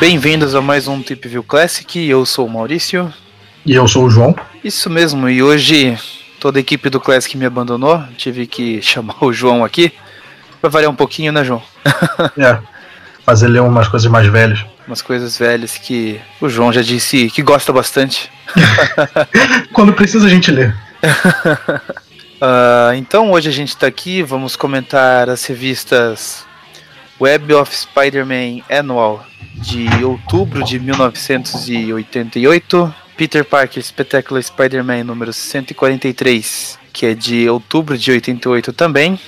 Bem-vindos a mais um Tip View Classic. Eu sou o Maurício. E eu sou o João. Isso mesmo, e hoje toda a equipe do Classic me abandonou. Tive que chamar o João aqui. Pra variar um pouquinho, né, João? é, fazer ler umas coisas mais velhas. Umas coisas velhas que o João já disse que gosta bastante. Quando precisa a gente lê. uh, então hoje a gente está aqui, vamos comentar as revistas Web of Spider-Man Annual de outubro de 1988, Peter Parker Spectacular Spider-Man número 143, que é de outubro de 88 também,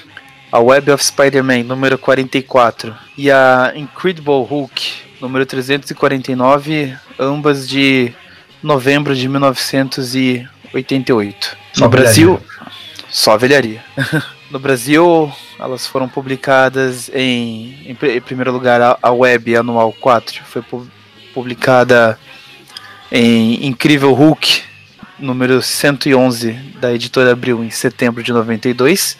a Web of Spider-Man número 44 e a Incredible Hulk número 349, ambas de novembro de 1988. Só no Brasil, só velharia. no Brasil, elas foram publicadas em, em, em primeiro lugar, a, a, Web Anual 4 foi pu publicada em Incrível Hulk, número 111 da editora Abril, em setembro de 92,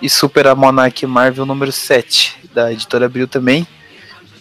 e Super Almanac Marvel número 7 da editora Abril também,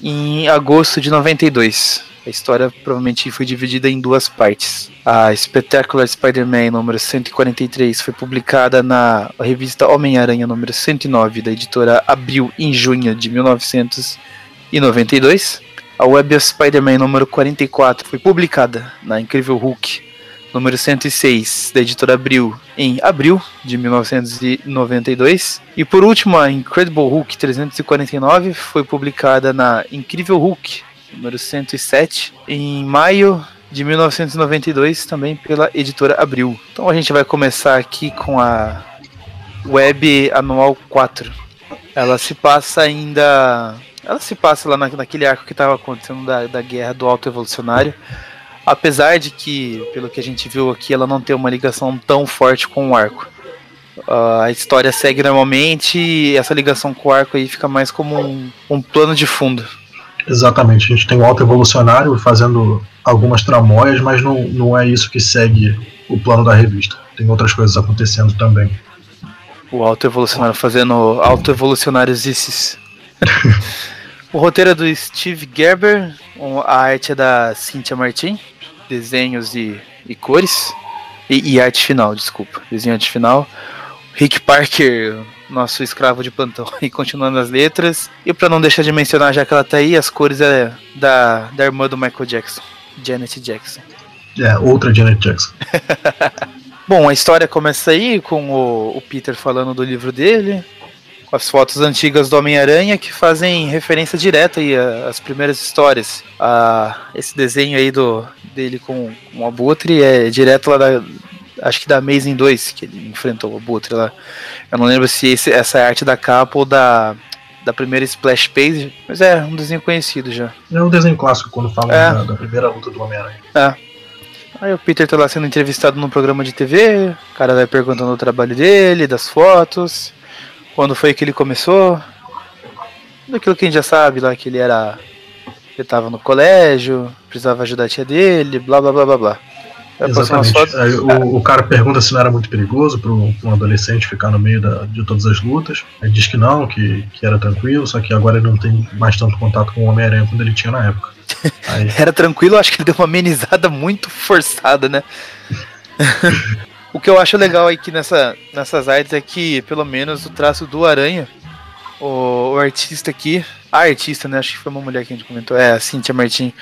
em agosto de 92. A história provavelmente foi dividida em duas partes. A Spectacular Spider-Man número 143 foi publicada na revista Homem-Aranha número 109 da editora Abril em junho de 1992. A Web of Spider-Man número 44 foi publicada na Incrível Hulk número 106 da editora Abril em abril de 1992. E por último, a Incredible Hulk 349 foi publicada na Incrível Hulk número 107, em maio de 1992, também pela editora Abril. Então a gente vai começar aqui com a Web Anual 4. Ela se passa ainda. Ela se passa lá na, naquele arco que estava acontecendo da, da guerra do Alto Evolucionário. Apesar de que, pelo que a gente viu aqui, ela não tem uma ligação tão forte com o arco. Uh, a história segue normalmente e essa ligação com o arco aí fica mais como um, um plano de fundo. Exatamente, a gente tem o alto evolucionário fazendo algumas tramóias, mas não, não é isso que segue o plano da revista. Tem outras coisas acontecendo também. O alto evolucionário fazendo alto evolucionários isses. o roteiro é do Steve Gerber, a arte é da Cynthia Martin, desenhos e, e cores. E, e, arte final, desculpa. Desenho arte final. Rick Parker, nosso escravo de plantão, e continuando as letras. E para não deixar de mencionar, já que ela tá aí, as cores é da, da irmã do Michael Jackson, Janet Jackson. É, outra Janet Jackson. Bom, a história começa aí com o, o Peter falando do livro dele, com as fotos antigas do Homem-Aranha que fazem referência direta aí às primeiras histórias. A, esse desenho aí do, dele com, com o Abutre é direto lá da, acho que da Amazing 2, que ele enfrentou o Abutre lá. Eu não lembro se esse, essa é arte da capa ou da, da primeira splash page, mas é um desenho conhecido já. É um desenho clássico quando fala é. da, da, primeira luta do Homem-Aranha. É. Aí o Peter tá lá sendo entrevistado num programa de TV, o cara vai perguntando o trabalho dele, das fotos, quando foi que ele começou, daquilo que a gente já sabe lá, que ele era. Ele tava no colégio, precisava ajudar a tia dele, blá blá blá blá blá. Exatamente. Aí, o, o, cara pergunta se não era muito perigoso para um, um, adolescente ficar no meio da, de todas as lutas. Ele diz que não, que, que era tranquilo, só que agora ele não tem mais tanto contato com o Homem-Aranha quando ele tinha na época. Aí... era tranquilo, acho que ele deu uma amenizada muito forçada, né? o que eu acho legal aqui nessa, nessas artes é que, pelo menos, o traço do Aranha, o, o artista aqui, a artista, né? Acho que foi uma mulher que a gente comentou, é a Cynthia Martin.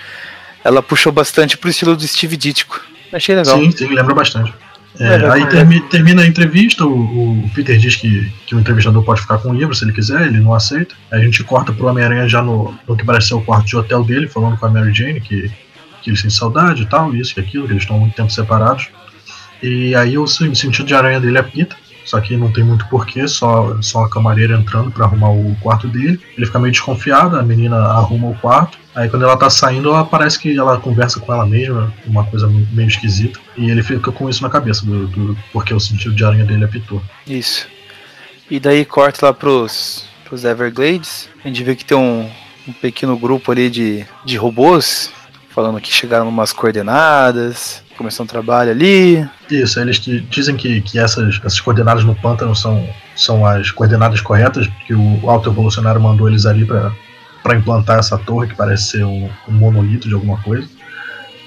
Ela puxou bastante pro estilo do Steve Ditko. Achei legal. Sim, sim, lembra bastante. É, é, aí termi, termina a entrevista, o, o, Peter diz que, que o entrevistador pode ficar com o livro se ele quiser, ele não aceita. Aí a gente corta pro Homem-Aranha já no, no que parece ser o quarto de hotel dele, falando com a Mary Jane que, que eles têm saudade e tal, isso e aquilo, que eles estão muito tempo separados. E aí o sentido de aranha dele apita. Só que não tem muito porquê, só, só a camareira entrando para arrumar o quarto dele. Ele fica meio desconfiado, a menina arruma o quarto. Aí quando ela tá saindo, ela parece que ela conversa com ela mesma, uma coisa meio esquisita. E ele fica com isso na cabeça, do, do porque o sentido de aranha dele apitou. Isso. E daí corta lá pros, pros Everglades. A gente vê que tem um, um pequeno grupo ali de, de robôs, falando que chegaram umas coordenadas começou um trabalho ali. Isso, eles dizem que, que essas, essas coordenadas no pântano são, são as coordenadas corretas, que o alto evolucionário mandou eles ali para para implantar essa torre que parece ser um, um monolito de alguma coisa.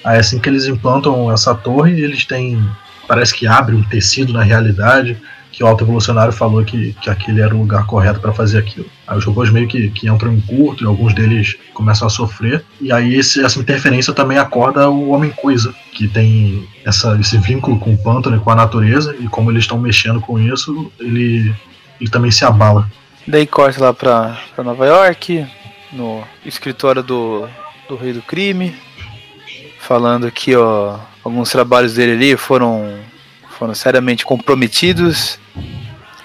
Aí assim que eles implantam essa torre, eles têm. Parece que abre um tecido na realidade, que o alto evolucionário falou que, que aquele era o lugar correto para fazer aquilo. Aí os robôs meio que, que entram em curto e alguns deles começam a sofrer. E aí esse, essa interferência também acorda o Homem-Coisa, que tem essa, esse vínculo com o pântano e com a natureza, e como eles estão mexendo com isso, ele, ele também se abala. Daí corta lá pra, pra Nova York, no escritório do, do Rei do Crime, falando que ó, alguns trabalhos dele ali foram, foram seriamente comprometidos,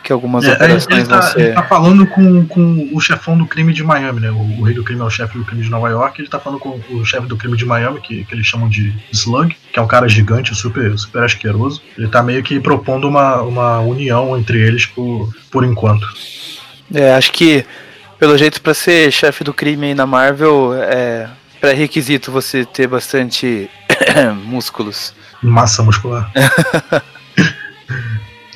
que algumas é, operações ele tá, vão ser... Ele tá falando com, com o chefão do crime de Miami, né? O, o, rei do crime é o chefe do crime de Nova York, ele tá falando com o chefe do crime de Miami, que, que eles chamam de Slug, que é um cara gigante, super, super asqueroso. Ele tá meio que propondo uma, uma união entre eles por, por enquanto. É, acho que pelo jeito para ser chefe do crime aí na Marvel é pré-requisito você ter bastante músculos. Massa muscular.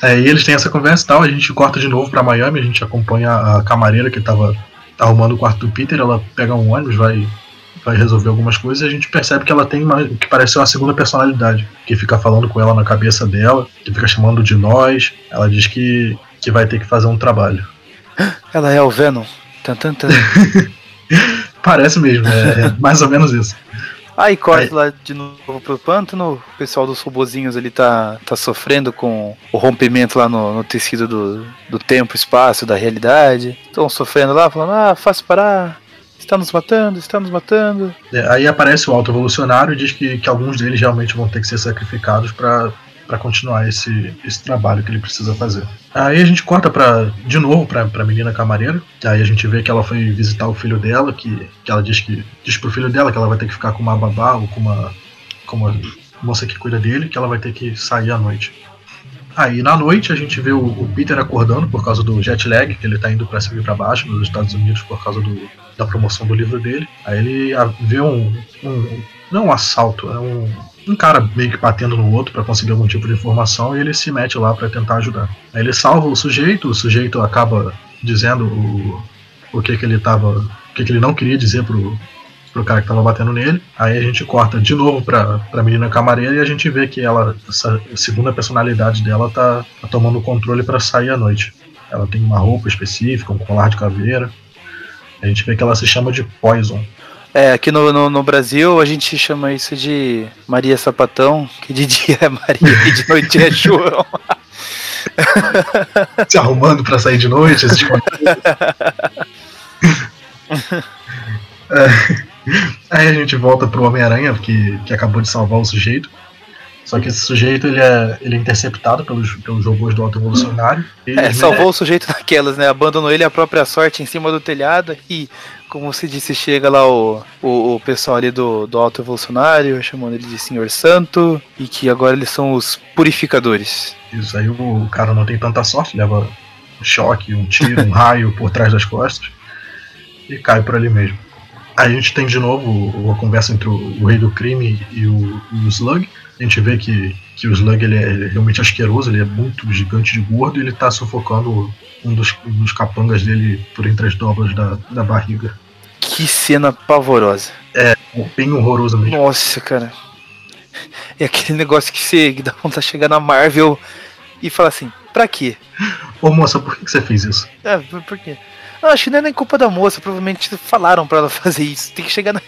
é, e eles têm essa conversa e tal, a gente corta de novo para Miami, a gente acompanha a camareira que tava arrumando o quarto do Peter, ela pega um ônibus, vai vai resolver algumas coisas e a gente percebe que ela tem uma, que parece ser uma segunda personalidade, que fica falando com ela na cabeça dela, que fica chamando de nós. Ela diz que, que vai ter que fazer um trabalho. Ela é o Venom. Tan, tan, tan. Parece mesmo, é, é, mais ou menos isso. Aí corta Aí. lá de novo pro pântano, o pessoal dos robozinhos ali tá, tá sofrendo com o rompimento lá no, no tecido do, do tempo, espaço, da realidade. Estão sofrendo lá, falando, ah, faz parar, está nos matando, está nos matando. É, aí aparece o alto evolucionário e diz que, que alguns deles realmente vão ter que ser sacrificados para para continuar esse, esse trabalho que ele precisa fazer. Aí a gente corta para de novo para a menina camareira, aí a gente vê que ela foi visitar o filho dela, que, que ela diz que diz pro filho dela que ela vai ter que ficar com uma babá ou com uma com uma moça que cuida dele, que ela vai ter que sair à noite. Aí na noite a gente vê o, o Peter acordando por causa do jet lag, que ele tá indo para cima e para baixo nos Estados Unidos por causa do, da promoção do livro dele. Aí ele vê um, um não um assalto, é um um cara meio que batendo no outro para conseguir algum tipo de informação e ele se mete lá para tentar ajudar. Aí ele salva o sujeito, o sujeito acaba dizendo o, o que que ele tava, o que que ele não queria dizer pro, pro cara que tava batendo nele. Aí a gente corta de novo pra, pra menina camareira e a gente vê que ela, essa segunda personalidade dela tá, tá tomando controle para sair à noite. Ela tem uma roupa específica, um colar de caveira. A gente vê que ela se chama de Poison. É, aqui no, no, no, Brasil a gente chama isso de Maria Sapatão, que de dia é Maria e de noite é João. Se arrumando para sair de noite, esse tipo é, Aí a gente volta pro Homem-Aranha, que, que acabou de salvar o sujeito. Só que esse sujeito ele é, ele é interceptado pelos, pelos robôs do Alto Evolucionário. É, salvou o sujeito daquelas, né? Abandonou ele à própria sorte em cima do telhado e, como se disse, chega lá o, o, o pessoal ali do, do Alto Evolucionário, chamando ele de Senhor Santo, e que agora eles são os purificadores. Isso aí o cara não tem tanta sorte, leva um choque, um tiro, um raio por trás das costas e cai por ali mesmo. A gente tem de novo a conversa entre o, o Rei do Crime e o, o Slug a gente vê que, que o Slug ele é, é, realmente asqueroso, ele é muito gigante de gordo e ele tá sufocando um dos, um dos capangas dele por entre as dobras da, da barriga. Que cena pavorosa. É, bem horroroso mesmo. Nossa, cara. É aquele negócio que você que dá vontade de chegar na Marvel e falar assim, pra quê? Ô moça, por que você fez isso? É, por quê? Não, acho que não é nem culpa da moça, provavelmente falaram para ela fazer isso. Tem que chegar na,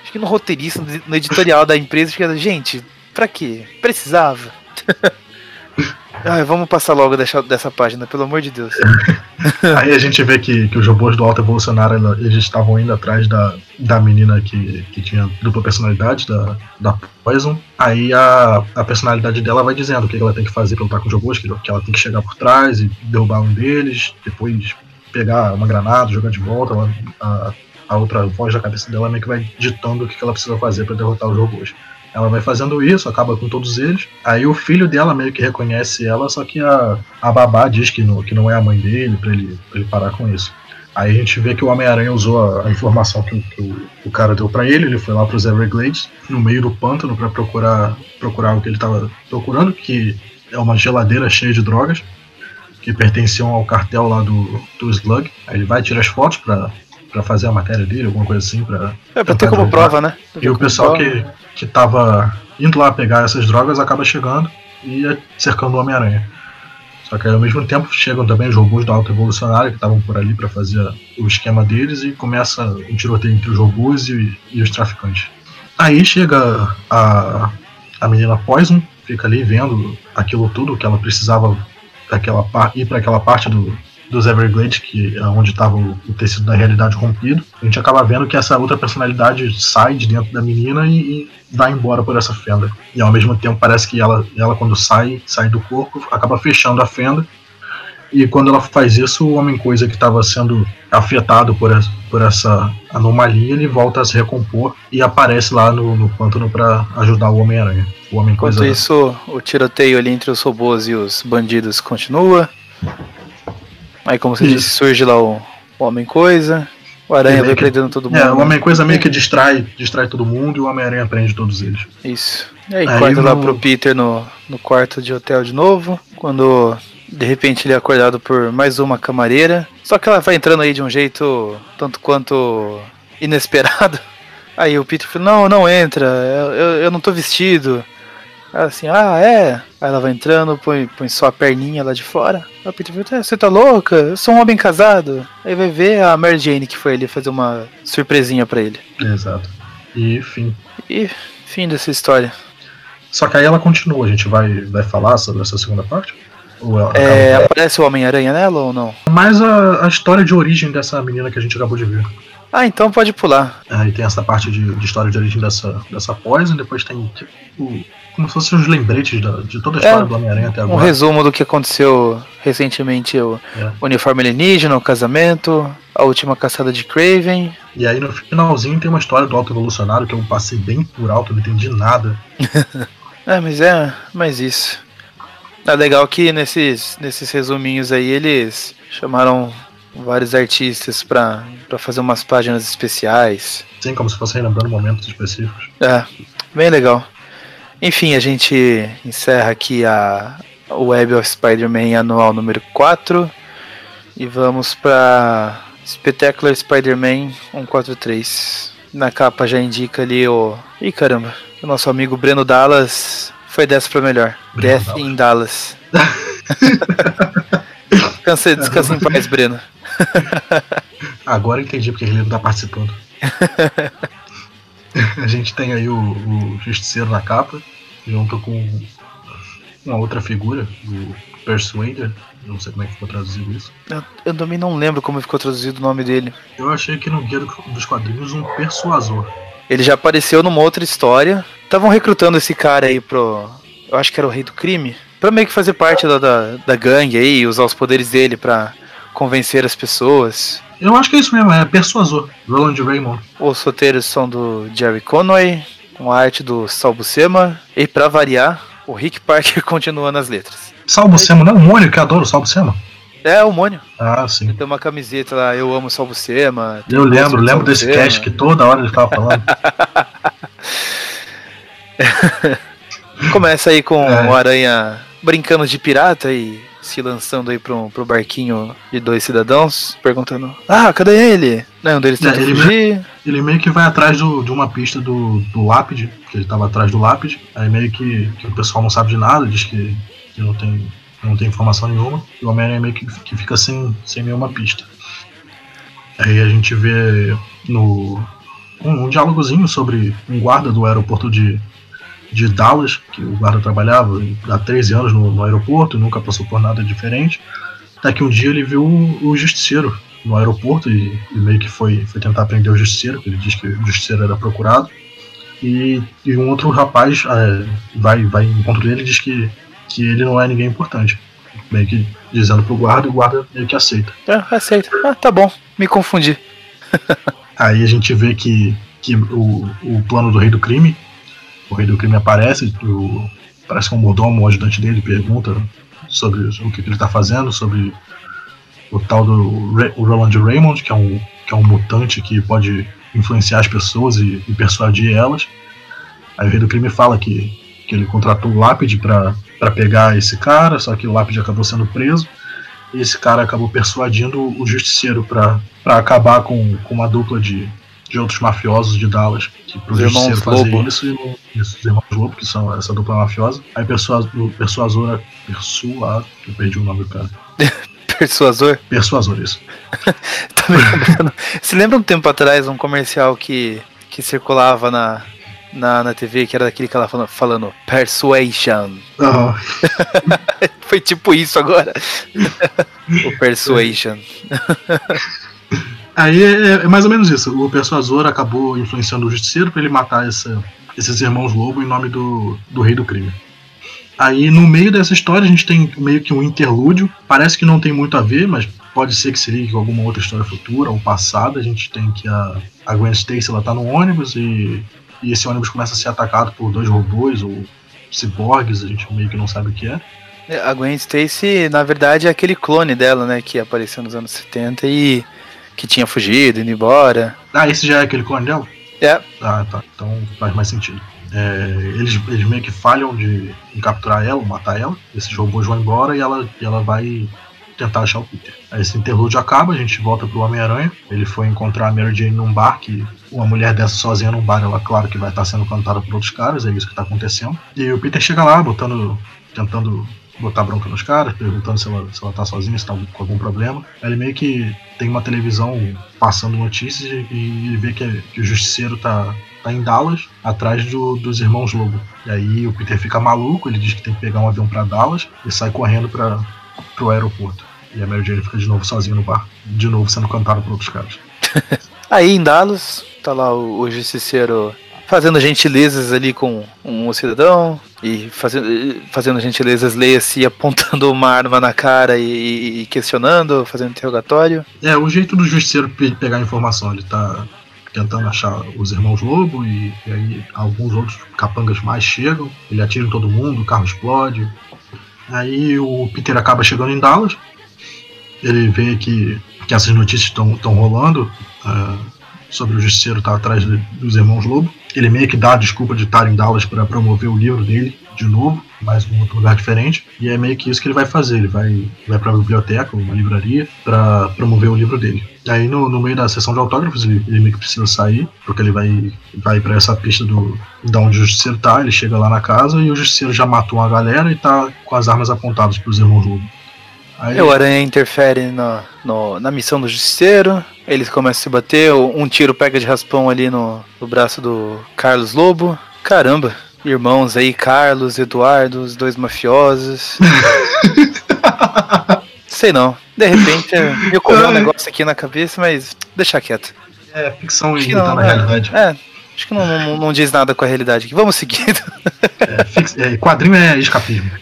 acho que no roteirista, no editorial da empresa, fica, gente, Pra quê? Precisava. Ai, vamos passar logo dessa, dessa página, pelo amor de Deus. Aí a gente vê que, que os robôs do Alto Evolucionário eles estavam indo atrás da, da menina que, que tinha dupla personalidade, da, da Poison. Aí a, a personalidade dela vai dizendo o que ela tem que fazer pra lutar com os robôs, que, que ela tem que chegar por trás e derrubar um deles, depois pegar uma granada, jogar de volta. Ela, a, a outra voz da cabeça dela meio que vai ditando o que ela precisa fazer para derrotar os robôs. Ela vai fazendo isso, acaba com todos eles. Aí o filho dela meio que reconhece ela, só que a, a babá diz que não, que não é a mãe dele, pra ele, pra ele parar com isso. Aí a gente vê que o Homem-Aranha usou a, a, informação que, que o, o, cara deu para ele, ele foi lá pros Everglades, no meio do pântano, para procurar, procurar o que ele estava procurando, que é uma geladeira cheia de drogas, que pertenciam ao cartel lá do, do Slug. Aí ele vai tirar as fotos para pra fazer a matéria dele, alguma coisa assim. Pra é, pra ter como jogar. prova, né? E o pessoal que, que tava indo lá pegar essas drogas acaba chegando e cercando o Homem-Aranha. Só que ao mesmo tempo chegam também os robôs da Alta Evolucionária que estavam por ali para fazer o esquema deles e começa um tiroteio entre os robôs e, e os traficantes. Aí chega a, a menina Poison, fica ali vendo aquilo tudo que ela precisava daquela ir para aquela parte do, dos Everglades, que é onde estava o, tecido da realidade rompido. A gente acaba vendo que essa outra personalidade sai de dentro da menina e, e vai embora por essa fenda. E ao mesmo tempo parece que ela, ela quando sai, sai do corpo, acaba fechando a fenda. E quando ela faz isso, o Homem-Coisa que estava sendo afetado por essa, por essa anomalia, ele volta a se recompor e aparece lá no, no pântano para ajudar o Homem-Aranha. O Homem-Coisa. Enquanto isso, o tiroteio ali entre os robôs e os bandidos continua. Aí, como você Isso. disse, surge lá o Homem-Coisa. O Aranha vai prendendo todo mundo. É, o Homem-Coisa meio que distrai, distrai todo mundo e o Homem-Aranha prende todos eles. Isso. E aí, aí corta no... lá pro Peter no, no quarto de hotel de novo. Quando de repente ele é acordado por mais uma camareira. Só que ela vai entrando aí de um jeito tanto quanto inesperado. Aí o Peter fala, não, não entra, eu, eu, eu não tô vestido. Ela assim, ah, é. Aí ela vai entrando, põe, põe só a perninha lá de fora. Aí o Peter fala, você tá louca? Eu sou um homem casado. Aí vai ver a Mary Jane que foi ali fazer uma surpresinha para ele. Exato. E fim. E fim dessa história. Só que aí ela continua, a gente vai, vai falar sobre essa segunda parte? É, aparece o Homem-Aranha nela ou não? Mais a, a história de origem dessa menina que a gente acabou de ver. Ah, então pode pular. Aí tem essa parte de, de história de origem dessa, dessa Poison, depois tem tipo como se fossem os lembretes da, de toda a história é, do Homem-Aranha até agora. Um resumo do que aconteceu recentemente: o é. uniforme alienígena, o casamento, a última caçada de Craven. E aí no finalzinho tem uma história do Alto Evolucionário que eu passei bem por alto, não entendi nada. é, mas é mais isso. É legal que nesses, nesses resuminhos aí eles chamaram vários artistas para fazer umas páginas especiais. Sim, como se fossem lembrando momentos específicos. É, bem legal. Enfim, a gente encerra aqui a Web of Spider-Man anual número 4 e vamos para Spectacular Spider-Man 143. Na capa já indica ali o. Ih caramba, o nosso amigo Breno Dallas foi dessa pra melhor. Breno Death Dallas. in Dallas. descansa, descansa em paz, Breno. Agora entendi porque ele não tá participando. a gente tem aí o, o Justiceiro na capa, junto com uma outra figura, o Persuader. Não sei como é que ficou traduzido isso. Eu, eu também não lembro como ficou traduzido o nome dele. Eu achei que no guia dos quadrinhos um persuasor. Ele já apareceu numa outra história. Estavam recrutando esse cara aí pro. Eu acho que era o Rei do Crime. Pra meio que fazer parte da, da, da gangue aí, usar os poderes dele pra convencer as pessoas. Eu acho que é isso mesmo, é persuasor. Roland Raymond. Os roteiros são do Jerry Conway, com a arte do Salbucema. E para variar, o Rick Parker continua nas letras. Salbucema, não é o Mônio que adora o Salbucema? É, o Mônio. Ah, sim. Tem uma camiseta lá, eu amo Salbucema. Eu lembro, lembro desse cast que toda hora ele tava falando. Começa aí com é. o Aranha brincando de pirata e se lançando aí pro, pro barquinho de dois cidadãos, perguntando: Ah, cadê ele? Não, um deles tenta é, ele fugir. Meio, ele meio que vai atrás do, de uma pista do, do lápide, que ele tava atrás do lápide. Aí meio que, que o pessoal não sabe de nada, diz que, que não, tem, não tem informação nenhuma. E o Homem-Aranha meio que, que fica sem, sem nenhuma pista. Aí a gente vê no um, um diálogozinho sobre um guarda do aeroporto de, de Dallas, que o guarda trabalhava há 13 anos no, no aeroporto, nunca passou por nada diferente. Até que um dia ele viu o, o justiceiro no aeroporto e, e, meio que foi, foi tentar prender o justiceiro, ele diz que o justiceiro era procurado. E, e um outro rapaz é, vai, vai em encontro dele e diz que, que ele não é ninguém importante. Meio que dizendo pro guarda e o guarda meio que aceita. É, aceita. Ah, tá bom, me confundi. Aí a gente vê que, que o, o plano do rei do crime o rei do crime aparece, o, parece que um mordomo, o ajudante dele, pergunta sobre o que, que ele está fazendo, sobre o tal do o Roland Raymond, que é, um, que é um mutante que pode influenciar as pessoas e, e persuadir elas. Aí o rei do crime fala que, que ele contratou o Lápide para pegar esse cara, só que o Lápide acabou sendo preso. esse cara acabou persuadindo o justiceiro para acabar com, com uma dupla de, de outros mafiosos de Dallas, que pro justiceiro fazer Lobo. isso, e isso, os irmãos Lobo, que são essa dupla mafiosa. Aí o persuasor, persua, eu perdi o nome do cara. Persuasor? Persuasor, isso. Você lembra um tempo atrás um comercial que, que circulava na, na, na TV, que era daquele que ela falando, falando Persuasion. Uhum. Foi tipo isso agora. o Persuasion. Aí é, é, mais ou menos isso. O persuasor acabou influenciando o justiceiro para ele matar essa, esses irmãos lobo em nome do, do rei do crime. Aí no meio dessa história a gente tem meio que um interlúdio. Parece que não tem muito a ver, mas pode ser que se ligue com alguma outra história futura ou passada. A gente tem que a, a Gwen Stacy ela tá no ônibus e, e esse ônibus começa a ser atacado por dois robôs ou ciborgues, a gente meio que não sabe o que é. é a Gwen Stacy, na verdade, é aquele clone dela, né, que apareceu nos anos 70 e que tinha fugido, indo embora. Ah, esse já é aquele clone dela? É. Ah, tá. Então faz mais sentido. É, eles, eles meio que falham de, em capturar ela, matar ela. Esses robôs vão embora e ela, e ela vai tentar achar o Peter. Aí esse interlúdio acaba, a gente volta pro Homem-Aranha. Ele foi encontrar a Mary Jane num bar, que uma mulher dessa sozinha num bar, ela claro que vai estar sendo cantada por outros caras, é isso que tá acontecendo. E o Peter chega lá, botando. tentando botar bronca nos caras, perguntando se ela, se ela tá sozinha, se tá com algum problema. Ele meio que tem uma televisão passando notícias e ele vê que, que o justiceiro tá, tá em Dallas, atrás do, dos irmãos Lobo. E aí o Peter fica maluco, ele diz que tem que pegar um avião para Dallas e sai correndo para pro aeroporto. E a Mary Jane fica de novo sozinha no bar, de novo sendo cantada por outros caras. aí em Dallas, tá lá o, o justiceiro fazendo gentilezas ali com um cidadão e fazendo, fazendo gentilezas, leia-se apontando uma arma na cara e, e, questionando, fazendo interrogatório. É, o jeito do justiceiro pegar informação, ele tá tentando achar os irmãos Lobo e, e aí alguns outros capangas mais chegam, ele atira em todo mundo, o carro explode. Aí o Peter acaba chegando em Dallas, ele vê que, que essas notícias estão rolando. Uh, sobre o justiceiro estar tá atrás de, dos irmãos Lobo. Ele meio que dá a desculpa de estar em Dallas para promover o livro dele de novo, mas em outro lugar diferente. E é meio que isso que ele vai fazer. Ele vai, vai para a biblioteca, uma livraria, para promover o livro dele. Aí no, no meio da sessão de autógrafos ele, ele meio que precisa sair, porque ele vai, vai para essa pista do da onde o justiceiro tá. Ele chega lá na casa e o justiceiro já matou uma galera e tá com as armas apontadas para os irmãos Lobo. Aí... O Aranha interfere no, no, na missão do Justiceiro. Eles começam a se bater. Um tiro pega de raspão ali no, no braço do Carlos Lobo. Caramba, irmãos aí, Carlos, Eduardo, os dois mafiosos. Sei não. De repente me ocorreu um negócio aqui na cabeça, mas deixa quieto. É, ficção e tá na é, realidade. É, acho que não, não, não, diz nada com a realidade aqui. Vamos seguindo. É, fix, é, quadrinho é escapismo.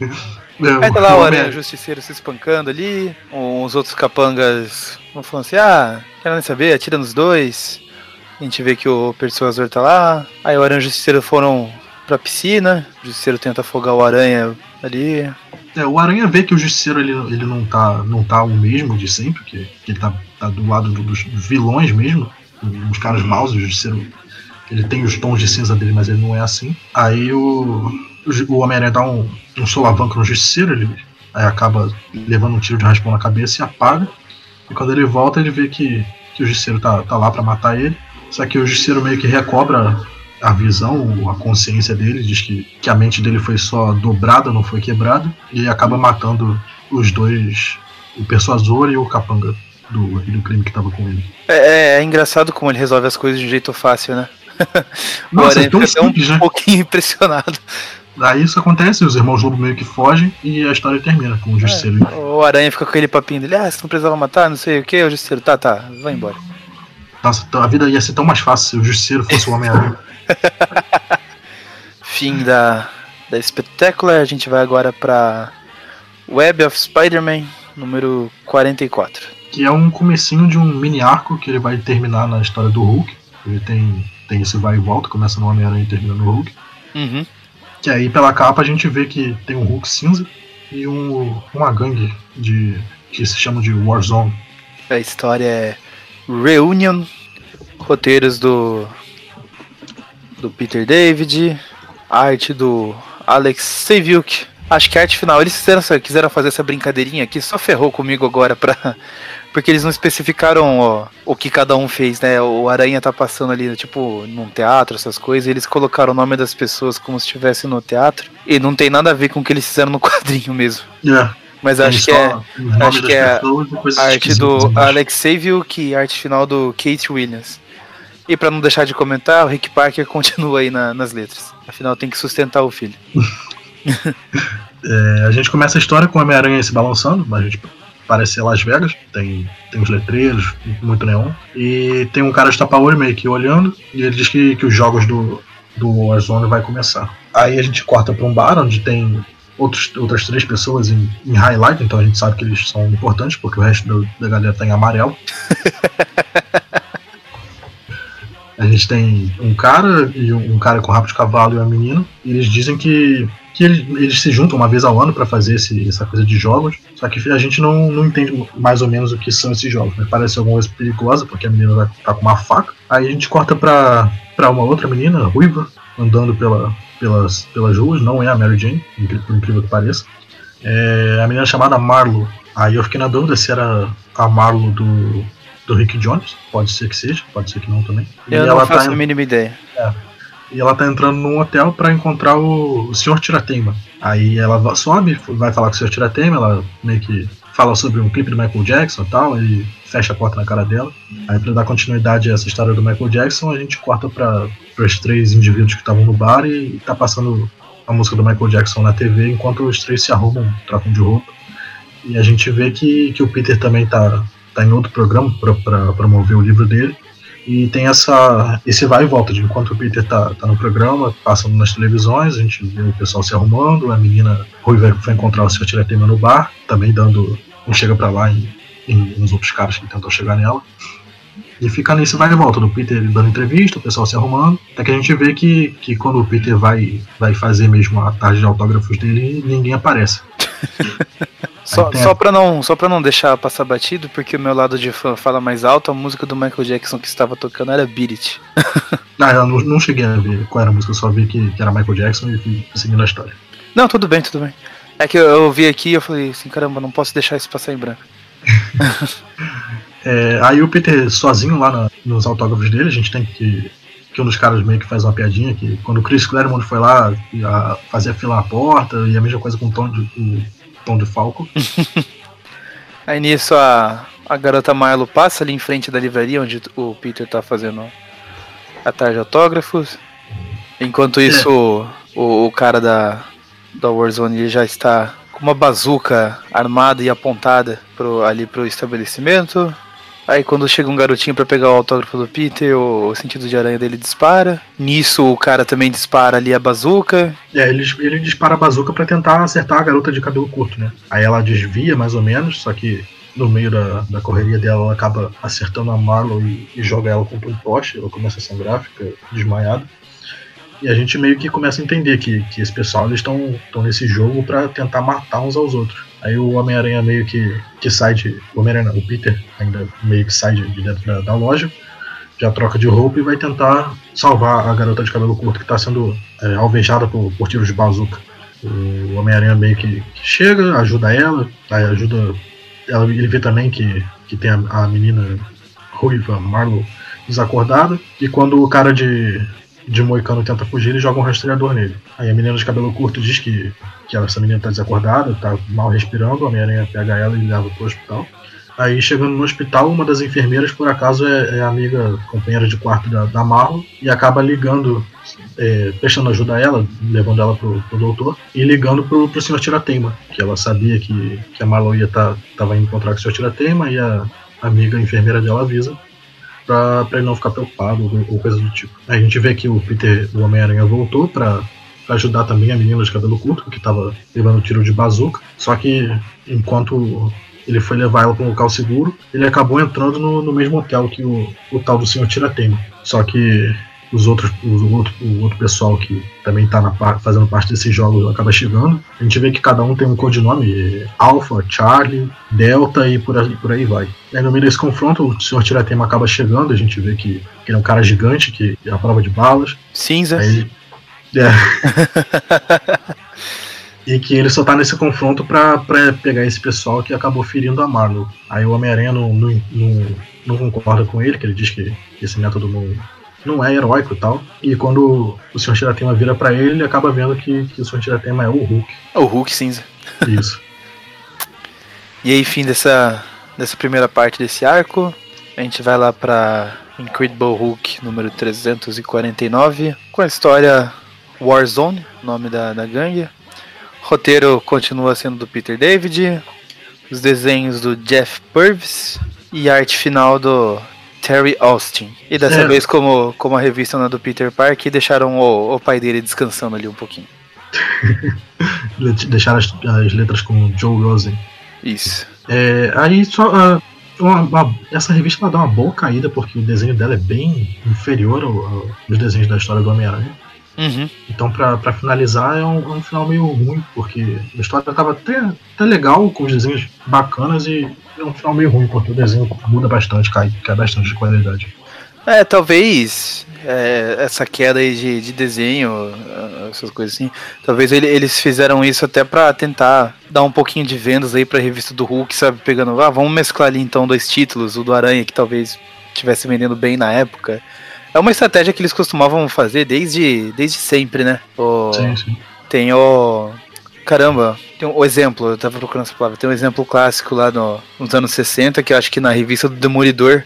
Aí tá lá o Aranha Justiceiro se espancando ali, uns outros capangas vão falando assim, ah, quero nem saber, atira nos dois. A gente vê que o Persuasor tá lá. Aí o Aranha Justiceiro foram pra piscina, o Justiceiro tenta afogar o Aranha ali. É, o Aranha vê que o Justiceiro ele, ele não, tá, não tá o mesmo de sempre, que, que ele tá, tá do lado dos vilões mesmo, os caras maus, o Justiceiro ele tem os tons de cinza dele, mas ele não é assim. Aí o o Homem-Aranha dá um, um solavanco no justiceiro, ele aí acaba levando um tiro de raspão na cabeça e apaga. E quando ele volta, ele vê que, que o justiceiro tá, tá lá para matar ele. Só que o justiceiro meio que recobra a visão, a consciência dele, diz que, que a mente dele foi só dobrada, não foi quebrada, e acaba matando os dois, o persuasor e o capanga do, do crime que tava com ele. É, é, é engraçado como ele resolve as coisas de um jeito fácil, né? Nossa, é tão simples, um né? pouquinho impressionado. Aí isso acontece, os irmãos Lobo meio que fogem e a história termina com o Justiceiro. É, o Aranha fica com aquele papinho dele, ah, você não precisava matar, não sei o que, o Justiceiro, tá, tá, vai embora. Nossa, a vida ia ser tão mais fácil se o Justiceiro fosse o Homem-Aranha. Fim da, da Spectacular, a gente vai agora pra Web of Spider-Man, número 44. Que é um comecinho de um mini arco que ele vai terminar na história do Hulk. Ele tem, tem esse vai e volta, começa no Homem-Aranha e termina no Hulk. Uhum. Que aí pela capa a gente vê que tem um Hulk cinza e um, uma gangue de que se chama de Warzone. A história é Reunion, roteiros do do Peter David, arte do Alex Seviuk, Acho que a arte final, eles fizeram, quiseram fazer essa brincadeirinha aqui, só ferrou comigo agora pra. Porque eles não especificaram ó, o que cada um fez, né? O Aranha tá passando ali, tipo, num teatro, essas coisas, e eles colocaram o nome das pessoas como se estivesse no teatro. E não tem nada a ver com o que eles fizeram no quadrinho mesmo. É. Mas acho que é. Acho que é a arte do Alex Saviuk e a arte final do Kate Williams. E para não deixar de comentar, o Rick Parker continua aí na, nas letras. Afinal, tem que sustentar o filho. é, a gente começa a história com o Homem-Aranha se balançando, a gente parece Las Vegas, tem, tem os letreiros, muito neon, e tem um cara de tapa-olho meio que olhando, e ele diz que, que os jogos do, do Warzone vai começar. Aí a gente corta para um bar onde tem outros, outras três pessoas em, em, highlight, então a gente sabe que eles são importantes, porque o resto do, da galera tá em amarelo. a gente tem um cara e um, um cara com rabo de cavalo e uma menina, e eles dizem que que eles, eles se juntam uma vez ao ano para fazer esse, essa coisa de jogos, só que a gente não, não entende mais ou menos o que são esses jogos. Né? Parece alguma coisa perigosa, porque a menina vai tá com uma faca. Aí a gente corta pra, pra uma outra menina, ruiva, andando pela, pelas, pelas ruas, não é a Mary Jane, por incrível que pareça. É a menina chamada Marlo. Aí eu fiquei na dúvida se era a Marlo do, do Rick Jones, pode ser que seja, pode ser que não também. Eu e não ela faço tá, a mínima ideia. É, e ela tá entrando num hotel para encontrar o, o Sr. Tiratema. Aí ela sobe, vai falar com o Sr. Tiratema, ela meio que fala sobre um clipe do Michael Jackson e tal, ele fecha a porta na cara dela. Aí pra dar continuidade a essa história do Michael Jackson, a gente corta para os três indivíduos que estavam no bar e tá passando a música do Michael Jackson na TV enquanto os três se arrumam, trocam de roupa. E a gente vê que, que o Peter também tá, tá em outro programa para promover o livro dele. E tem essa, esse vai e volta de enquanto o Peter tá, tá no programa, passando nas televisões, a gente vê o pessoal se arrumando, a menina Ruiva foi encontrar o Sr. Tiratema no bar, também dando um chega para lá em, em, uns outros caras que tentam chegar nela. E fica nesse vai e volta do Peter dando entrevista, o pessoal se arrumando, até que a gente vê que, que quando o Peter vai, vai fazer mesmo a tarde de autógrafos dele, ninguém aparece. Só, só, pra não, só pra não deixar passar batido, porque o meu lado de fã fala mais alto, a música do Michael Jackson que estava tocando era Beat It. ah, eu não, não, cheguei a ver qual era a música, eu só vi que, que era Michael Jackson e fui seguindo a história. Não, tudo bem, tudo bem. É que eu, eu vi aqui e eu falei assim, caramba, não posso deixar isso passar em branco. é, aí o Peter sozinho lá na, nos autógrafos dele, a gente tem que que um dos caras meio que faz uma piadinha que quando o Chris Claremont foi lá a, fazia fila na porta e a mesma coisa com o Tom de, Tom de Falco. Aí nisso a, a garota Marlo passa ali em frente da livraria onde o Peter tá fazendo a tarde de autógrafos. Enquanto isso, é. o, o, cara da, da Warzone já está com uma bazuca armada e apontada pro, ali pro estabelecimento. Aí quando chega um garotinho para pegar o autógrafo do Peter, o, sentido de aranha dele dispara. Nisso o cara também dispara ali a bazuca. É, ele, ele dispara a bazuca para tentar acertar a garota de cabelo curto, né? Aí ela desvia mais ou menos, só que no meio da, da correria dela ela acaba acertando a Marlon e, e joga ela contra um poste, ela começa a sangrar, fica desmaiada. E a gente meio que começa a entender que, que esse pessoal eles estão nesse jogo para tentar matar uns aos outros. Aí o Homem-Aranha meio que, que sai de. O Homem-Aranha, o Peter ainda meio que sai de, de dentro da, da, loja, já troca de roupa e vai tentar salvar a garota de cabelo curto que está sendo é, alvejada por, por tiros de bazuca. O Homem-Aranha meio que, que, chega, ajuda ela, ajuda. Ela, ele vê também que, que tem a, a menina ruiva, Marlo, desacordada. E quando o cara de, de Moicano tenta fugir, ele joga um rastreador nele. Aí a menina de cabelo curto diz que, que essa menina tá desacordada, tá mal respirando, a Homem-Aranha pega ela e leva pro hospital. Aí chegando no hospital, uma das enfermeiras, por acaso, é, é amiga, companheira de quarto da, da Marlon, e acaba ligando, é, prestando ajuda a ela, levando ela pro, pro doutor, e ligando pro, pro Sr. Tiratema, que ela sabia que, que a Marlon ia tá, tava indo encontrar com o Sr. Tiratema, e a amiga a enfermeira dela avisa pra, pra ele não ficar preocupado ou, ou coisa do tipo. Aí a gente vê que o Peter, o Homem-Aranha, voltou pra, pra ajudar também a menina de cabelo curto, que tava levando tiro de bazuca. Só que enquanto ele foi levar ela para um local seguro, ele acabou entrando no, no mesmo hotel que o, o tal do senhor Tiratema. Só que os outros, o outro, o outro pessoal que também está fazendo parte desses jogos acaba chegando. A gente vê que cada um tem um codinome: Alpha, Charlie, Delta e por aí, por aí vai. Aí no meio desse confronto, o Sr. Tiratema acaba chegando. A gente vê que, que ele é um cara gigante, que é a prova de balas. Cinza. Aí, é. E que ele só tá nesse confronto pra, pra pegar esse pessoal que acabou ferindo a Marlow. Aí o Homem-Aranha não, não, não, não, concorda com ele, que ele diz que esse método não, não é heróico e tal. E quando o Sr. Tiratema vira para ele, ele acaba vendo que, que o Sr. Tiratema é o Hulk. É o Hulk cinza. Isso. e aí, fim dessa, dessa primeira parte desse arco, a gente vai lá pra Incredible Hulk número 349, com a história Warzone, nome da, da gangue. O roteiro continua sendo do Peter David, os desenhos do Jeff Purvis e a arte final do Terry Austin. E dessa é. vez, como, como a revista não é do Peter Parker, deixaram o, o pai dele descansando ali um pouquinho. deixaram as, as, letras com Joe Rosen. Isso. É, aí só. Uh, uma, uma, essa revista dá uma boa caída porque o desenho dela é bem inferior ao, aos desenhos da história do Homem-Aranha. Uhum. Então, pra, finalizar, é um, é um, final meio ruim, porque a história tava até, até legal, com os desenhos bacanas, e é um final meio ruim, porque o desenho muda bastante, cai, cai bastante de qualidade. É, talvez é, essa queda aí de, de desenho, essas coisas assim, talvez ele, eles fizeram isso até para tentar dar um pouquinho de vendas aí pra revista do Hulk, sabe? Pegando, ah, vamos mesclar ali então dois títulos, o do Aranha que talvez estivesse vendendo bem na época, é uma estratégia que eles costumavam fazer desde, desde sempre, né? O, sim, sim. Tem o. Caramba, tem o exemplo, eu tava procurando essa palavra. Tem um exemplo clássico lá no, nos anos 60, que eu acho que na revista do Demolidor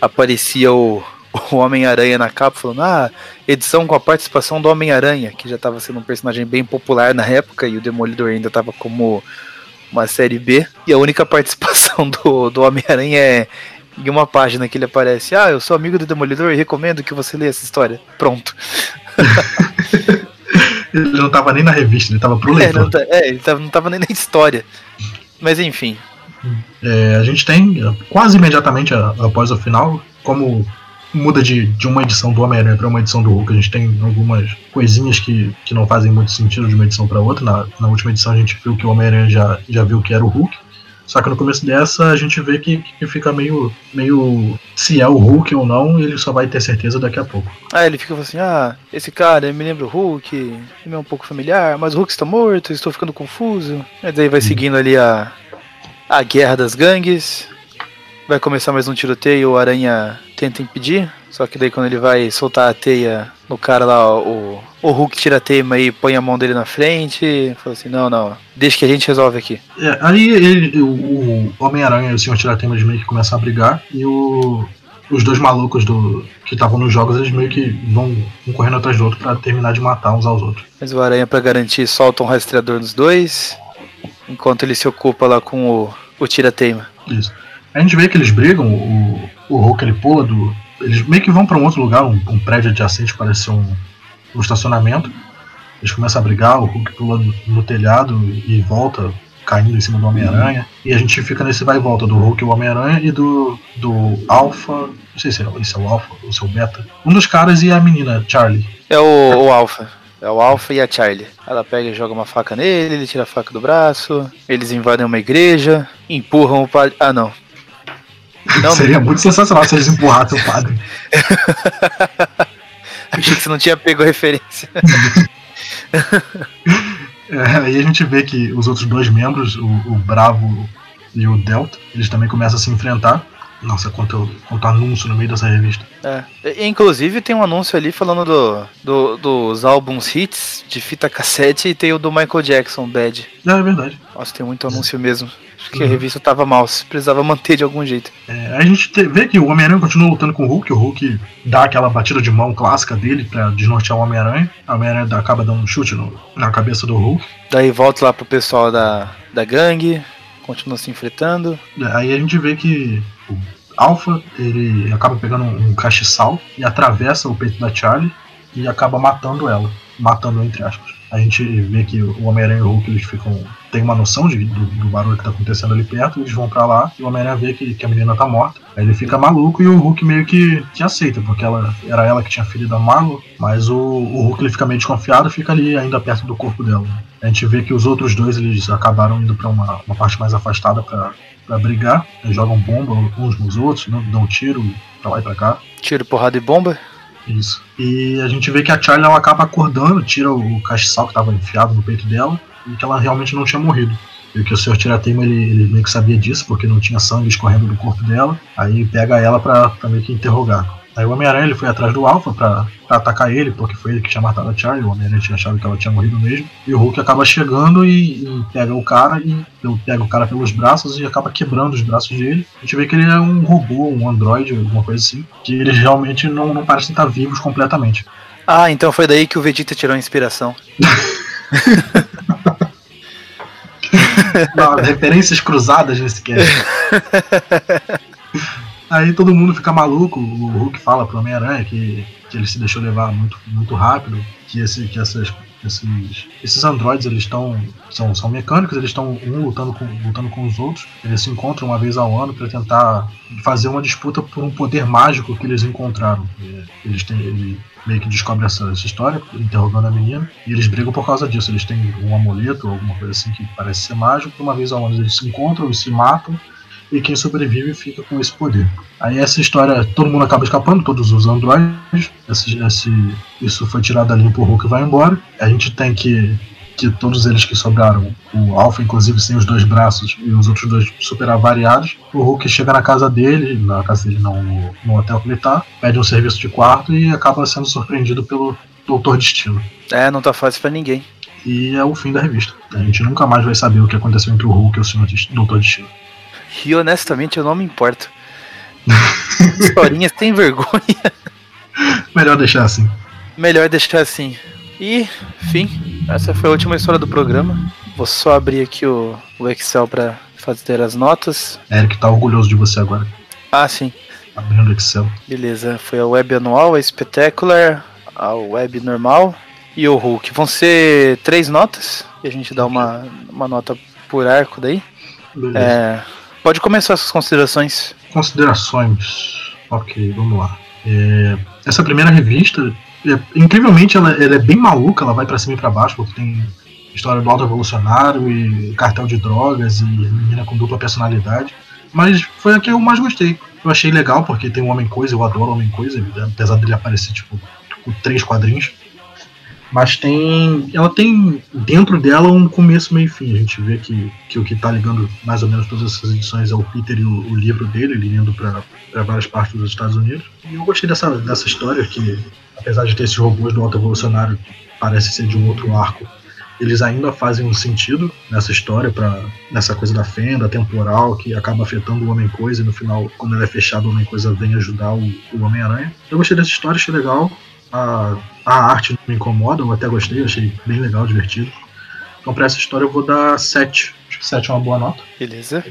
aparecia o, o Homem-Aranha na capa, falando: Ah, edição com a participação do Homem-Aranha, que já estava sendo um personagem bem popular na época, e o Demolidor ainda estava como uma série B. E a única participação do, do Homem-Aranha é em uma página que ele aparece, ah, eu sou amigo do Demolidor e recomendo que você leia essa história. Pronto. ele não tava nem na revista, ele tava pro é, leitor. É, não, tá, é ele tava, não tava nem na história. Mas enfim. É, a gente tem, quase imediatamente após o final, como muda de, de uma edição do Homem-Aranha para uma edição do Hulk, a gente tem algumas coisinhas que, que não fazem muito sentido de uma edição para outra. Na, na última edição a gente viu que o Homem-Aranha já, já viu que era o Hulk. Só que no começo dessa a gente vê que, que fica meio, meio. Se é o Hulk ou não, ele só vai ter certeza daqui a pouco. Ah, ele fica assim: ah, esse cara me lembra o Hulk, ele é um pouco familiar, mas o Hulk está morto, estou ficando confuso. E daí vai seguindo ali a, a guerra das gangues. Vai começar mais um tiroteio, o Aranha tenta impedir. Só que daí quando ele vai soltar a teia no cara lá, o, o Hulk tira a teia e põe a mão dele na frente. Fala assim, não, não, deixa que a gente resolve aqui. É, aí ele, o, o Homem-Aranha e o Senhor Tiratema meio que começam a brigar e o, os dois malucos do, que estavam nos jogos, eles meio que vão um correndo atrás do outro para terminar de matar uns aos outros. Mas o Aranha, para garantir, solta um rastreador nos dois, enquanto ele se ocupa lá com o, o Tirateima. Isso. A gente vê que eles brigam, o, o Hulk ele pula do, eles meio que vão para um outro lugar, um, um, prédio adjacente, parece ser um, um estacionamento. Eles começam a brigar, o Hulk pula no, no telhado e volta caindo em cima do Homem-Aranha. Uhum. E a gente fica nesse vai e volta do Hulk e o Homem-Aranha e do, do Alpha. Não sei se é, esse é o Alpha ou se é o Beta. Um dos caras e a menina, Charlie. É o, o Alpha. É o Alpha e a Charlie. Ela pega e joga uma faca nele, ele tira a faca do braço. Eles invadem uma igreja, empurram o padre. Ah, não. Não, Seria muito sensacional se eles empurrassem o padre. Achei que você não tinha pego a referência. é, aí a gente vê que os outros dois membros, o, o Bravo e o Delta, eles também começam a se enfrentar. Nossa, quanto, quanto anúncio no meio dessa revista. É. Inclusive tem um anúncio ali falando do, do, dos álbuns hits de fita cassete e tem o do Michael Jackson, Bad. É, é verdade. Nossa, tem muito anúncio mesmo. Acho que a revista tava mal, precisava manter de algum jeito. É, a gente te, vê que o Homem-Aranha continua lutando com o Hulk, o Hulk dá aquela batida de mão clássica dele pra desnortear o Homem-Aranha. O Homem-Aranha acaba dando um chute no, na cabeça do Hulk. Daí volta lá pro pessoal da, da gangue, continua se enfrentando. É, aí a gente vê que o Alpha ele acaba pegando um, um castiçal e atravessa o peito da Charlie e acaba matando ela. Matando entre aspas a gente vê que o Homem-Aranha e o Hulk eles ficam. Tem uma noção de, do, do, barulho que tá acontecendo ali perto, eles vão para lá e o Homem-Aranha vê que, que, a menina tá morta. Aí ele fica maluco e o Hulk meio que, que aceita, porque ela era ela que tinha ferido a Marlo, mas o, o Hulk ele fica meio desconfiado e fica ali ainda perto do corpo dela. A gente vê que os outros dois eles acabaram indo para uma, uma parte mais afastada para para brigar, eles jogam bomba uns nos outros, né? dão tiro pra lá e pra cá. Tiro, porrada e bomba? Isso. E a gente vê que a Charlie ela acaba acordando, tira o castiçal que estava enfiado no peito dela e que ela realmente não tinha morrido. E que o Sr. Tirateima ele, ele meio que sabia disso, porque não tinha sangue escorrendo do corpo dela. Aí pega ela pra, pra meio que interrogar. Aí o Homem-Aranha ele foi atrás do Alpha pra, pra, atacar ele, porque foi ele que tinha matado a Charlie. O Homem-Aranha tinha achado que ela tinha morrido mesmo. E o Hulk acaba chegando e, e, pega o cara e pega o cara pelos braços e acaba quebrando os braços dele. A gente vê que ele é um robô, um androide, alguma coisa assim. Que eles realmente não, não parecem estar vivos completamente. Ah, então foi daí que o Vegeta tirou a inspiração. Não, referências cruzadas nesse cast. Aí todo mundo fica maluco, o Hulk fala pro Homem-Aranha que, que ele se deixou levar muito, muito rápido, que, esse, que essas, esses, esses androides eles estão são, são mecânicos, eles estão um lutando com, lutando com os outros, eles se encontram uma vez ao ano para tentar fazer uma disputa por um poder mágico que eles encontraram. Eles têm, ele meio que descobre essa, essa história, interrogando a menina, e eles brigam por causa disso. Eles têm um amuleto ou alguma coisa assim que parece ser mágico, uma vez ao ano eles se encontram e se matam e quem sobrevive fica com esse poder. Aí essa história, todo mundo acaba escapando, todos os androides, esse, esse, isso foi tirado ali pro Hulk e vai embora. A gente tem que, que todos eles que sobraram, o Alpha inclusive sem os dois braços e os outros dois super avariados, o Hulk chega na casa dele, na casa dele não, no, no hotel que ele tá, pede um serviço de quarto e acaba sendo surpreendido pelo Doutor Destino. É, não tá fácil para ninguém. E é o fim da revista. A gente nunca mais vai saber o que aconteceu entre o Hulk e o Senhor Doutor Destino. E honestamente eu não me importo. Historinha sem vergonha. Melhor deixar assim. Melhor deixar assim. E, fim, essa foi a última história do programa. Vou só abrir aqui o, o Excel para fazer as notas. Eric tá orgulhoso de você agora. Ah, sim. Abrindo o Excel. Beleza, foi a web anual, a Spectacular, a web normal e o Hulk. Vão ser três notas e a gente dá uma, uma nota por arco daí. Beleza. É, Pode começar suas considerações. Considerações. Ok, vamos lá. É, essa primeira revista, é, incrivelmente, ela, ela, é bem maluca, ela vai para cima e para baixo, porque tem história do alto evolucionário e cartel de drogas e menina com dupla personalidade. Mas foi a que eu mais gostei. Eu achei legal, porque tem o Homem Coisa, eu adoro Homem Coisa, apesar dele aparecer, tipo, com três quadrinhos. Mas tem. Ela tem dentro dela um começo, meio e fim. A gente vê que, que o que está ligando mais ou menos todas essas edições é o Peter e o, o livro dele, ele indo para várias partes dos Estados Unidos. E eu gostei dessa, dessa história, que apesar de ter esses robôs do alto evolucionário que parece ser de um outro arco, eles ainda fazem um sentido nessa história, para nessa coisa da fenda temporal que acaba afetando o Homem-Coisa e no final, quando ela é fechada, o Homem-Coisa vem ajudar o, o Homem-Aranha. Eu gostei dessa história, achei legal. A, a arte não me incomoda, eu até gostei, achei bem legal, divertido. Então pra essa história eu vou dar 7. Acho que 7 é uma boa nota. Beleza.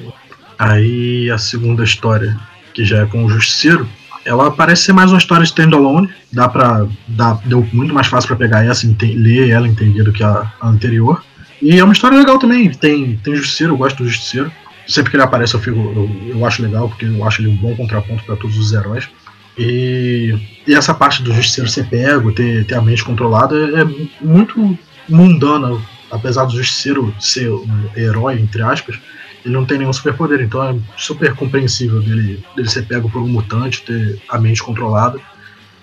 Aí a segunda história, que já é com o Justiceiro, ela parece ser mais uma história standalone. Dá pra. Dá, deu muito mais fácil para pegar essa, ler ela entender do que a, a, anterior. E é uma história legal também. Tem, tem Justiceiro, eu gosto do Justiceiro. Sempre que ele aparece eu, fico, eu, eu acho legal, porque eu acho ele um bom contraponto para todos os heróis. E, e, essa parte do justiceiro ser pego, ter, ter a mente controlada, é muito mundana. Apesar do justiceiro ser um herói, entre aspas, ele não tem nenhum superpoder, então é super compreensível dele, dele ser pego por um mutante, ter a mente controlada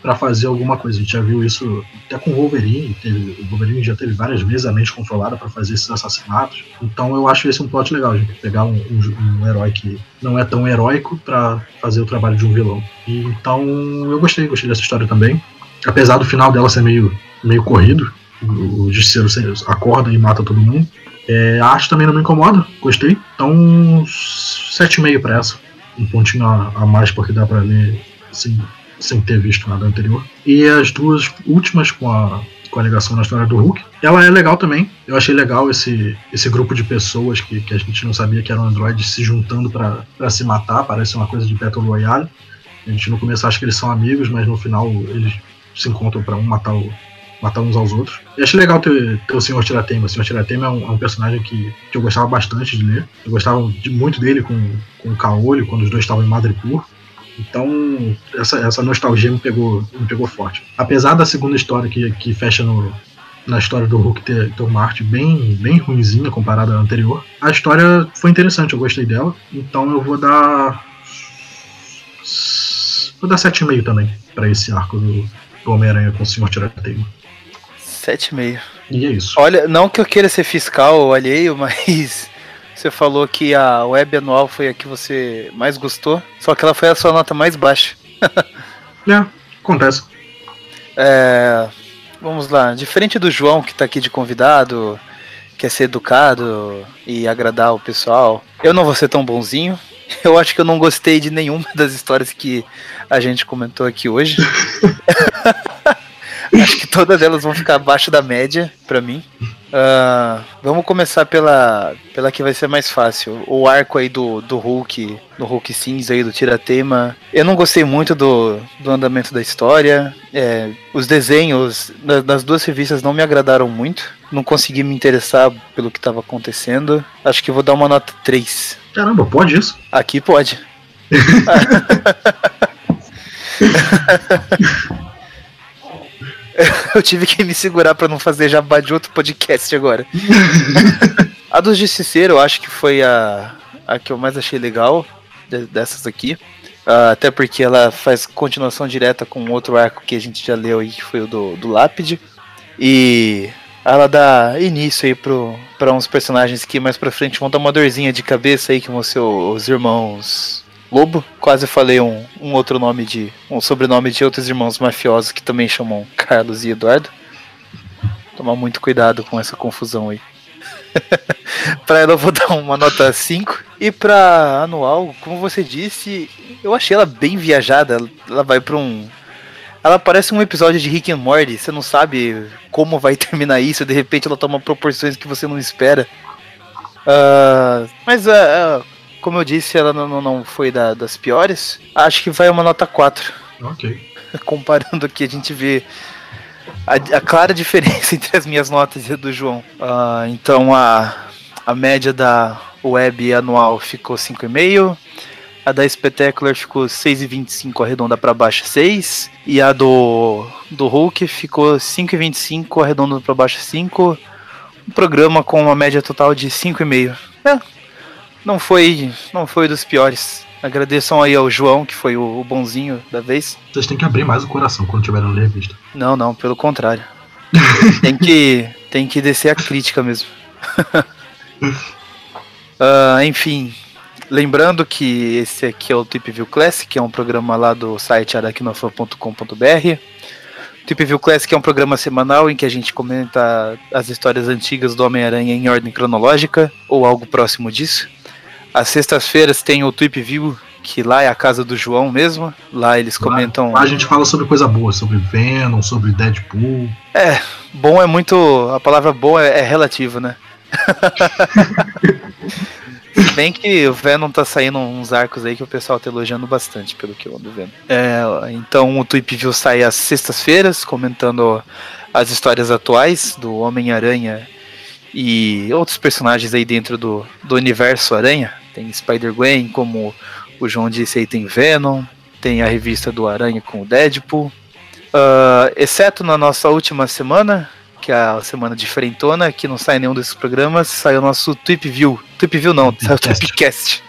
para fazer alguma coisa. A gente já viu isso até com o Wolverine. Teve, o Wolverine já teve várias vezes a mente controlada para fazer esses assassinatos. Então eu acho esse um plot legal, gente pegar um, um, um herói que não é tão heróico para fazer o trabalho de um vilão. E, então eu gostei, gostei dessa história também. Apesar do final dela ser meio, meio corrido, o Justiceiro acorda e mata todo mundo. É, a arte também não me incomoda, gostei. Então, 7,5 para essa. Um pontinho a, a mais, porque dá para ler assim, sem ter visto nada anterior. E as duas últimas com a, com a ligação na história do Hulk. Ela é legal também. Eu achei legal esse, esse grupo de pessoas que, que a gente não sabia que eram androides se juntando para se matar. Parece uma coisa de Battle Royale. A gente no começo acha que eles são amigos, mas no final eles se encontram para um matar, o, matar uns aos outros. E achei legal ter, ter o Sr. Tiratema. O Sr. Tiratema é um, é um, personagem que, que eu gostava bastante de ler. Eu gostava de, muito dele com, com o Caolho, quando os dois estavam em Madripoor. Então, essa, essa nostalgia me pegou, me pegou forte. Apesar da segunda história que, que fecha no, na história do Hulk ter, ter uma arte bem, bem ruinzinha comparada à anterior, a história foi interessante, eu gostei dela. Então eu vou dar. Vou dar 7,5 também para esse arco do, do Homem-Aranha com o Sr. Tirateima. 7,5. E é isso. Olha, não que eu queira ser fiscal alheio, mas você falou que a web anual foi a que você mais gostou, só que ela foi a sua nota mais baixa. é, acontece. É, vamos lá, diferente do João que tá aqui de convidado, quer ser educado e agradar o pessoal, eu não vou ser tão bonzinho. Eu acho que eu não gostei de nenhuma das histórias que a gente comentou aqui hoje. Acho que todas elas vão ficar abaixo da média para mim. Uh, vamos começar pela, pela que vai ser mais fácil. O arco aí do, do Hulk, do Hulk cinza aí, do Tiratema. Eu não gostei muito do, do andamento da história. É, os desenhos das, das duas revistas não me agradaram muito. Não consegui me interessar pelo que estava acontecendo. Acho que vou dar uma nota 3. Caramba, pode isso? Aqui pode. eu tive que me segurar para não fazer jabá de outro podcast agora. a do Justiceiro eu acho que foi a, a que eu mais achei legal dessas aqui. Uh, até porque ela faz continuação direta com outro arco que a gente já leu aí, que foi o do, do Lápide. E ela dá início aí pro, pra uns personagens que mais pra frente vão dar uma dorzinha de cabeça aí, que vão ser os irmãos Lobo. Quase falei um, um outro nome de. um sobrenome de outros irmãos mafiosos que também chamam Carlos e Eduardo. Tomar muito cuidado com essa confusão aí. pra ela eu vou dar uma nota 5. E pra anual, como você disse, eu achei ela bem viajada. Ela vai pra um. Ela parece um episódio de Rick and Morty. Você não sabe como vai terminar isso. De repente ela toma proporções que você não espera. Uh, mas uh, como eu disse, ela não, não foi da, das piores. Acho que vai uma nota 4. Ok. Comparando aqui, a gente vê a, a, clara diferença entre as minhas notas e a do João. Uh, então a, a média da web anual ficou 5,5. A da Spectacular ficou 6,25 arredonda para baixo 6. E a do, do Hulk ficou 5,25 arredonda para baixo 5. Um programa com uma média total de 5,5. É, não foi, não foi dos piores. Agradeçam aí ao João, que foi o, o bonzinho da vez. Vocês têm que abrir mais o coração quando tiverem ler a revista. Não, não, pelo contrário. tem que tem que descer a crítica mesmo. uh, enfim, lembrando que esse aqui é o Tip View Classic, que é um programa lá do site aracnofan.com.br. Tip View Classic é um programa semanal em que a gente comenta as histórias antigas do Homem-Aranha em ordem cronológica, ou algo próximo disso. Às sextas-feiras tem o Tweep View, que lá é a casa do João mesmo. Lá eles comentam. Lá a gente fala sobre coisa boa, sobre Venom, sobre Deadpool. É, bom é muito. A palavra bom é, é relativa, né? Se bem que o Venom tá saindo uns arcos aí que o pessoal tá elogiando bastante, pelo que eu ando vendo. É, então o Tweep View sai às sextas-feiras, comentando as histórias atuais do Homem-Aranha e outros personagens aí dentro do, do universo Aranha. Tem Spider-Gwen, como o João disse aí, tem Venom, tem a revista do Aranha com o Deadpool. Uh, exceto na nossa última semana, que é a semana diferentona, que não sai nenhum desses programas, sai o nosso Tweep View. Tweep View não, sai o Tweepcast.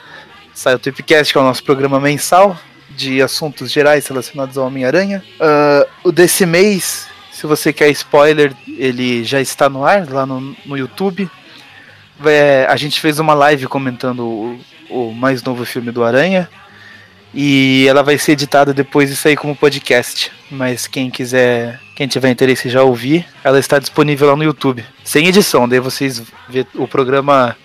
Sai o Tweepcast, que é o nosso programa mensal de assuntos gerais relacionados ao Homem-Aranha. Uh, o desse mês, se você quer spoiler, ele já está no ar lá no, no YouTube. É, a gente fez uma live comentando o, o, mais novo filme do Aranha. E ela vai ser editada depois de sair como podcast. Mas quem quiser, quem tiver interesse já ouvir, ela está disponível lá no YouTube. Sem edição, daí vocês vê o programa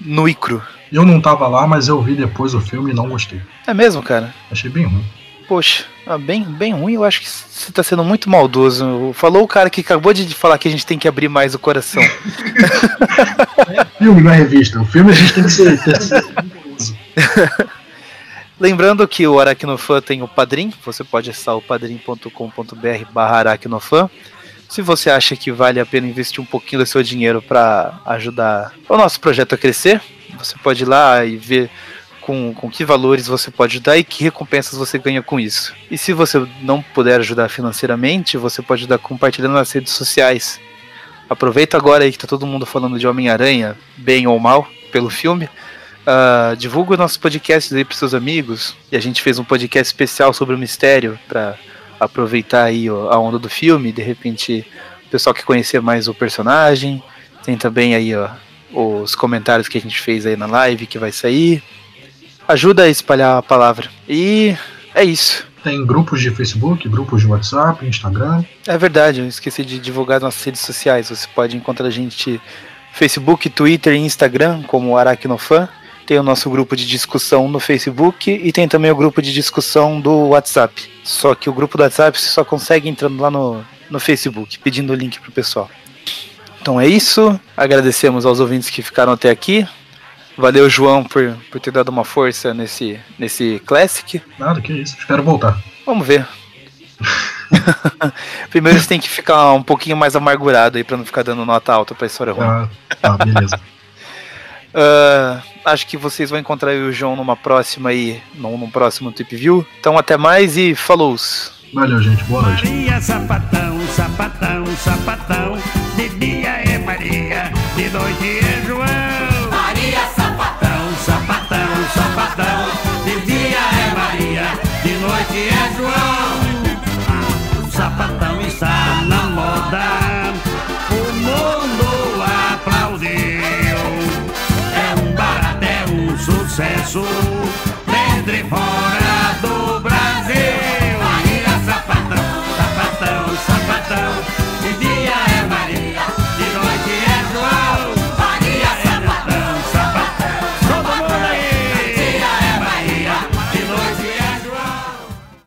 no icro. Eu não tava lá, mas eu vi depois o filme e não gostei. É mesmo, cara? Achei bem ruim. Poxa, ah, bem, bem ruim, eu acho que você tá sendo muito maldoso. Falou o cara que acabou de falar que a gente tem que abrir mais o coração. é filme, não é revista. O filme a gente tem que ser. Lembrando que o Aracnofan tem o Padrim, você pode acessar o padrim.com.br barra aracnofan. Se você acha que vale a pena investir um pouquinho do seu dinheiro para ajudar o nosso projeto a crescer, você pode ir lá e ver com, com que valores você pode ajudar e que recompensas você ganha com isso. E se você não puder ajudar financeiramente, você pode ajudar compartilhando nas redes sociais. Aproveita agora aí que tá todo mundo falando de Homem-Aranha, bem ou mal, pelo filme. Uh, divulga o nosso podcast aí para seus amigos. E a gente fez um podcast especial sobre o mistério para aproveitar aí a onda do filme, de repente pessoal que conhecer mais o personagem. Tem também aí, ó, os comentários que a gente fez aí na live que vai sair. Ajuda a espalhar a palavra. E é isso. Tem grupos de Facebook, grupos de WhatsApp, Instagram. É verdade, eu esqueci de divulgar nossas redes sociais. Você pode encontrar a gente Facebook, Twitter e Instagram como Aracnofan. Tem o nosso grupo de discussão no Facebook e tem também o grupo de discussão do WhatsApp. Só que o grupo do WhatsApp você só consegue entrando lá no, no Facebook, pedindo o link pro pessoal. Então é isso. Agradecemos aos ouvintes que ficaram até aqui. Valeu, João, por, por ter dado uma força nesse, nesse Classic. Nada, que isso. Espero voltar. Vamos ver. Primeiro você tem que ficar um pouquinho mais amargurado aí pra não ficar dando nota alta pra história ruim. Ah, tá, beleza. uh, acho que vocês vão encontrar o João numa próxima aí, num, num próximo Tip View. Então até mais e falou! Valeu, gente. Boa noite. Maria, sapatão, sapatão, sapatão. De dia é Maria, de noite é